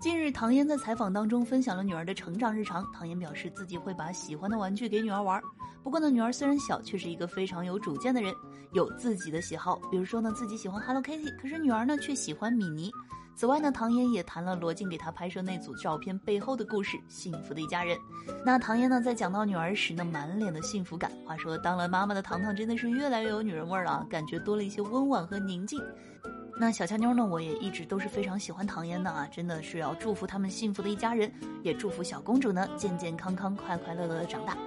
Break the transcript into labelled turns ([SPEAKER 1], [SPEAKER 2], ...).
[SPEAKER 1] 近日，唐嫣在采访当中分享了女儿的成长日常。唐嫣表示自己会把喜欢的玩具给女儿玩，不过呢，女儿虽然小，却是一个非常有主见的人，有自己的喜好。比如说呢，自己喜欢 Hello Kitty，可是女儿呢却喜欢米妮。此外呢，唐嫣也谈了罗晋给她拍摄那组照片背后的故事，幸福的一家人。那唐嫣呢，在讲到女儿时呢，满脸的幸福感。话说，当了妈妈的糖糖真的是越来越有女人味了，感觉多了一些温婉和宁静。那小乔妞呢？我也一直都是非常喜欢唐嫣的啊，真的是要祝福他们幸福的一家人，也祝福小公主呢健健康康、快快乐乐的长大。